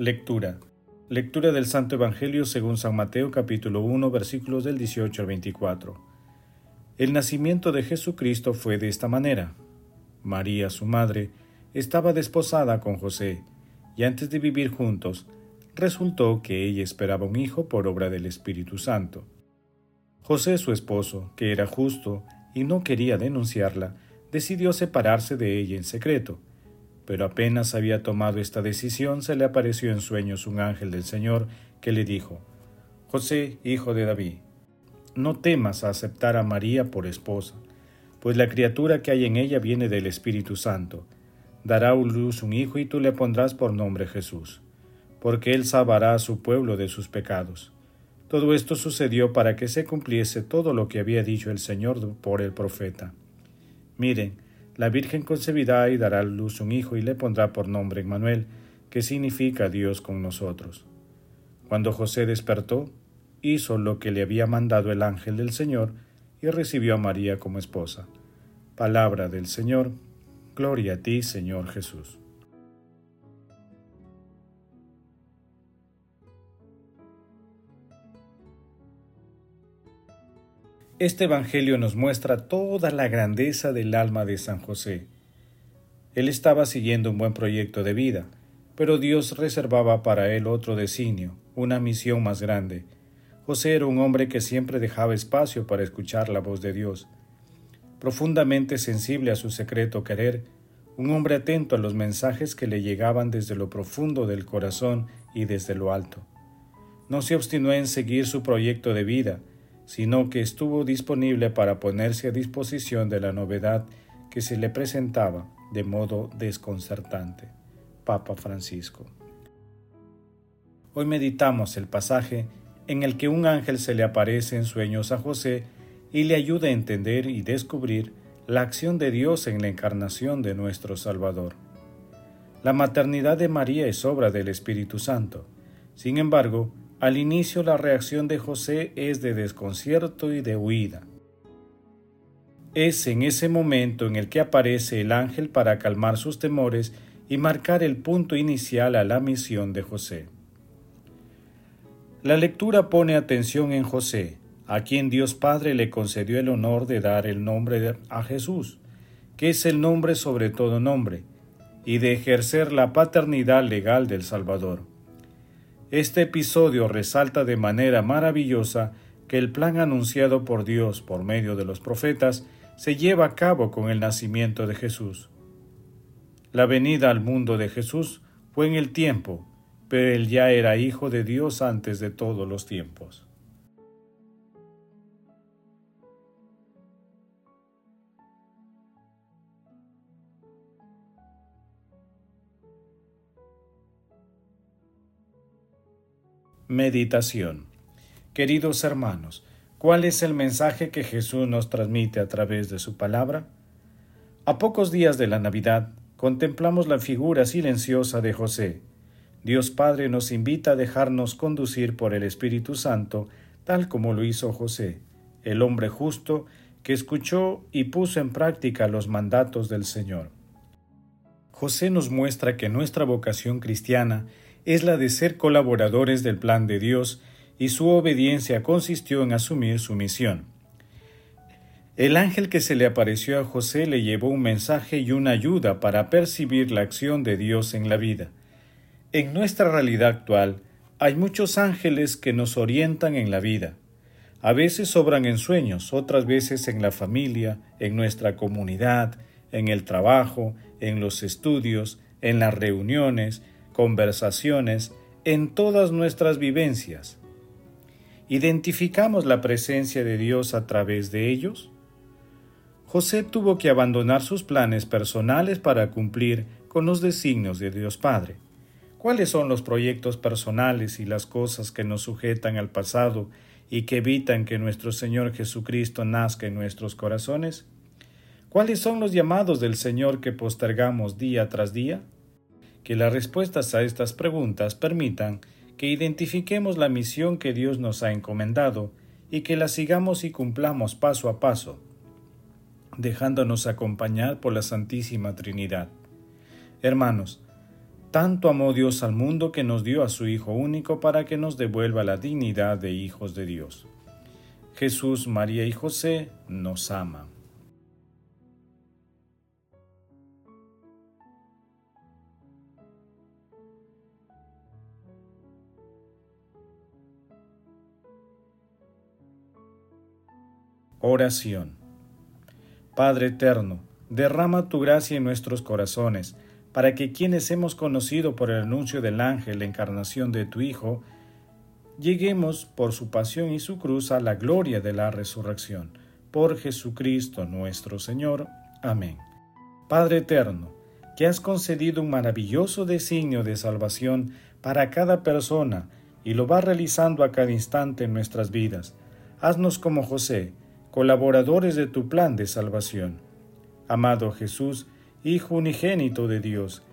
Lectura. Lectura del Santo Evangelio según San Mateo capítulo 1 versículos del 18 al 24. El nacimiento de Jesucristo fue de esta manera. María, su madre, estaba desposada con José, y antes de vivir juntos, resultó que ella esperaba un hijo por obra del Espíritu Santo. José, su esposo, que era justo y no quería denunciarla, decidió separarse de ella en secreto pero apenas había tomado esta decisión, se le apareció en sueños un ángel del Señor que le dijo, José, hijo de David, no temas a aceptar a María por esposa, pues la criatura que hay en ella viene del Espíritu Santo. Dará a luz un hijo y tú le pondrás por nombre Jesús, porque él salvará a su pueblo de sus pecados. Todo esto sucedió para que se cumpliese todo lo que había dicho el Señor por el profeta. Miren, la Virgen concebirá y dará a luz un hijo y le pondrá por nombre Emmanuel, que significa Dios con nosotros. Cuando José despertó, hizo lo que le había mandado el ángel del Señor y recibió a María como esposa. Palabra del Señor, gloria a ti, Señor Jesús. Este Evangelio nos muestra toda la grandeza del alma de San José. Él estaba siguiendo un buen proyecto de vida, pero Dios reservaba para él otro designio, una misión más grande. José era un hombre que siempre dejaba espacio para escuchar la voz de Dios. Profundamente sensible a su secreto querer, un hombre atento a los mensajes que le llegaban desde lo profundo del corazón y desde lo alto. No se obstinó en seguir su proyecto de vida, sino que estuvo disponible para ponerse a disposición de la novedad que se le presentaba de modo desconcertante. Papa Francisco. Hoy meditamos el pasaje en el que un ángel se le aparece en sueños a José y le ayuda a entender y descubrir la acción de Dios en la encarnación de nuestro Salvador. La maternidad de María es obra del Espíritu Santo. Sin embargo, al inicio la reacción de José es de desconcierto y de huida. Es en ese momento en el que aparece el ángel para calmar sus temores y marcar el punto inicial a la misión de José. La lectura pone atención en José, a quien Dios Padre le concedió el honor de dar el nombre a Jesús, que es el nombre sobre todo nombre, y de ejercer la paternidad legal del Salvador. Este episodio resalta de manera maravillosa que el plan anunciado por Dios por medio de los profetas se lleva a cabo con el nacimiento de Jesús. La venida al mundo de Jesús fue en el tiempo, pero él ya era hijo de Dios antes de todos los tiempos. Meditación Queridos hermanos, ¿cuál es el mensaje que Jesús nos transmite a través de su palabra? A pocos días de la Navidad, contemplamos la figura silenciosa de José. Dios Padre nos invita a dejarnos conducir por el Espíritu Santo, tal como lo hizo José, el hombre justo que escuchó y puso en práctica los mandatos del Señor. José nos muestra que nuestra vocación cristiana es la de ser colaboradores del plan de Dios y su obediencia consistió en asumir su misión. El ángel que se le apareció a José le llevó un mensaje y una ayuda para percibir la acción de Dios en la vida. En nuestra realidad actual hay muchos ángeles que nos orientan en la vida. A veces sobran en sueños, otras veces en la familia, en nuestra comunidad, en el trabajo, en los estudios, en las reuniones, conversaciones, en todas nuestras vivencias. ¿Identificamos la presencia de Dios a través de ellos? José tuvo que abandonar sus planes personales para cumplir con los designios de Dios Padre. ¿Cuáles son los proyectos personales y las cosas que nos sujetan al pasado y que evitan que nuestro Señor Jesucristo nazca en nuestros corazones? ¿Cuáles son los llamados del Señor que postergamos día tras día? Que las respuestas a estas preguntas permitan que identifiquemos la misión que Dios nos ha encomendado y que la sigamos y cumplamos paso a paso, dejándonos acompañar por la Santísima Trinidad. Hermanos, tanto amó Dios al mundo que nos dio a su Hijo único para que nos devuelva la dignidad de hijos de Dios. Jesús, María y José nos aman. Oración. Padre eterno, derrama tu gracia en nuestros corazones, para que quienes hemos conocido por el anuncio del ángel la encarnación de tu Hijo, lleguemos por su pasión y su cruz a la gloria de la resurrección. Por Jesucristo nuestro Señor. Amén. Padre eterno, que has concedido un maravilloso designio de salvación para cada persona y lo vas realizando a cada instante en nuestras vidas, haznos como José, colaboradores de tu plan de salvación. Amado Jesús, Hijo unigénito de Dios,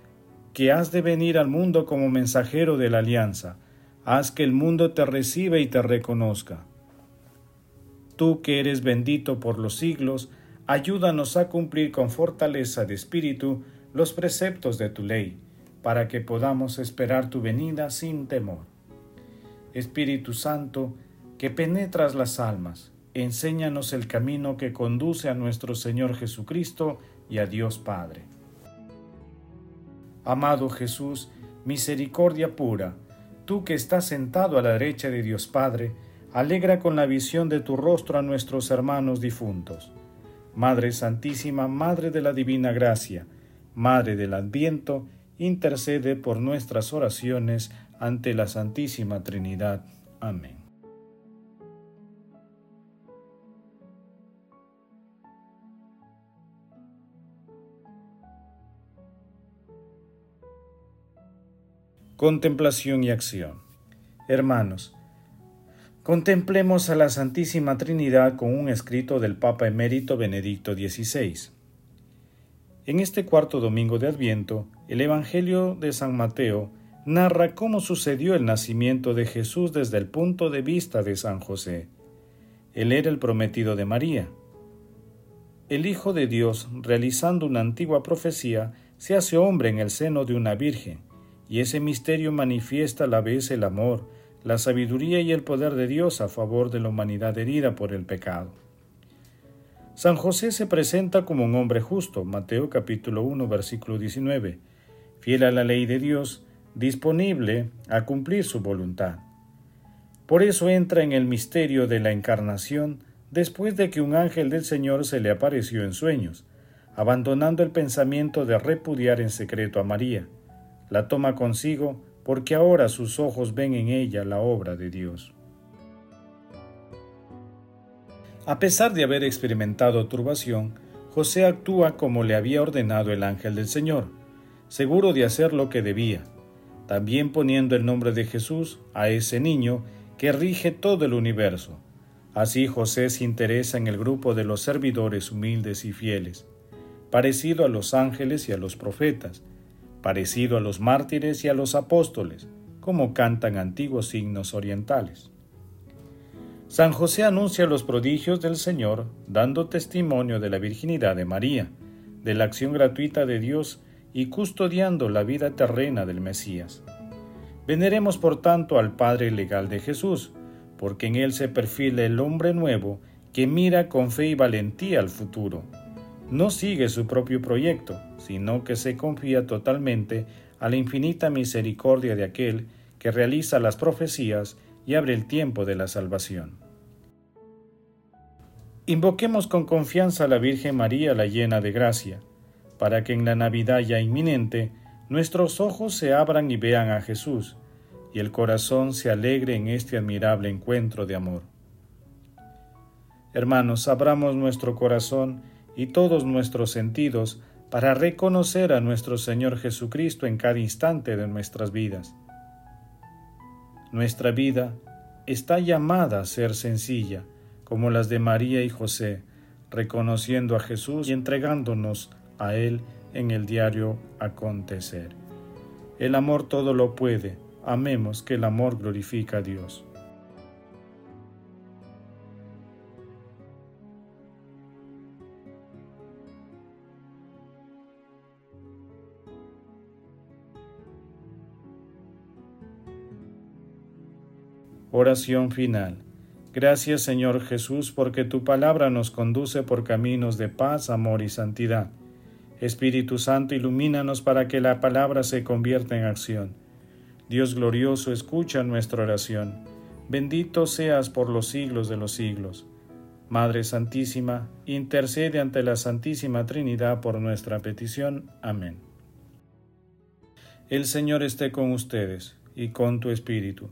que has de venir al mundo como mensajero de la alianza, haz que el mundo te reciba y te reconozca. Tú que eres bendito por los siglos, ayúdanos a cumplir con fortaleza de espíritu los preceptos de tu ley, para que podamos esperar tu venida sin temor. Espíritu Santo, que penetras las almas, enséñanos el camino que conduce a nuestro Señor Jesucristo y a Dios Padre. Amado Jesús, misericordia pura, tú que estás sentado a la derecha de Dios Padre, alegra con la visión de tu rostro a nuestros hermanos difuntos. Madre Santísima, Madre de la Divina Gracia, Madre del Adviento, intercede por nuestras oraciones ante la Santísima Trinidad. Amén. Contemplación y acción. Hermanos, contemplemos a la Santísima Trinidad con un escrito del Papa emérito Benedicto XVI. En este cuarto domingo de Adviento, el Evangelio de San Mateo narra cómo sucedió el nacimiento de Jesús desde el punto de vista de San José. Él era el prometido de María. El Hijo de Dios, realizando una antigua profecía, se hace hombre en el seno de una virgen y ese misterio manifiesta a la vez el amor, la sabiduría y el poder de Dios a favor de la humanidad herida por el pecado. San José se presenta como un hombre justo, Mateo capítulo 1 versículo 19, fiel a la ley de Dios, disponible a cumplir su voluntad. Por eso entra en el misterio de la encarnación después de que un ángel del Señor se le apareció en sueños, abandonando el pensamiento de repudiar en secreto a María la toma consigo porque ahora sus ojos ven en ella la obra de Dios. A pesar de haber experimentado turbación, José actúa como le había ordenado el ángel del Señor, seguro de hacer lo que debía, también poniendo el nombre de Jesús a ese niño que rige todo el universo. Así José se interesa en el grupo de los servidores humildes y fieles, parecido a los ángeles y a los profetas, parecido a los mártires y a los apóstoles, como cantan antiguos signos orientales. San José anuncia los prodigios del Señor, dando testimonio de la virginidad de María, de la acción gratuita de Dios y custodiando la vida terrena del Mesías. Veneremos por tanto al Padre legal de Jesús, porque en él se perfila el hombre nuevo que mira con fe y valentía al futuro no sigue su propio proyecto, sino que se confía totalmente a la infinita misericordia de aquel que realiza las profecías y abre el tiempo de la salvación. Invoquemos con confianza a la Virgen María la llena de gracia, para que en la Navidad ya inminente nuestros ojos se abran y vean a Jesús, y el corazón se alegre en este admirable encuentro de amor. Hermanos, abramos nuestro corazón y todos nuestros sentidos para reconocer a nuestro Señor Jesucristo en cada instante de nuestras vidas. Nuestra vida está llamada a ser sencilla, como las de María y José, reconociendo a Jesús y entregándonos a Él en el diario acontecer. El amor todo lo puede, amemos que el amor glorifica a Dios. Oración final. Gracias Señor Jesús porque tu palabra nos conduce por caminos de paz, amor y santidad. Espíritu Santo, ilumínanos para que la palabra se convierta en acción. Dios glorioso, escucha nuestra oración. Bendito seas por los siglos de los siglos. Madre Santísima, intercede ante la Santísima Trinidad por nuestra petición. Amén. El Señor esté con ustedes y con tu Espíritu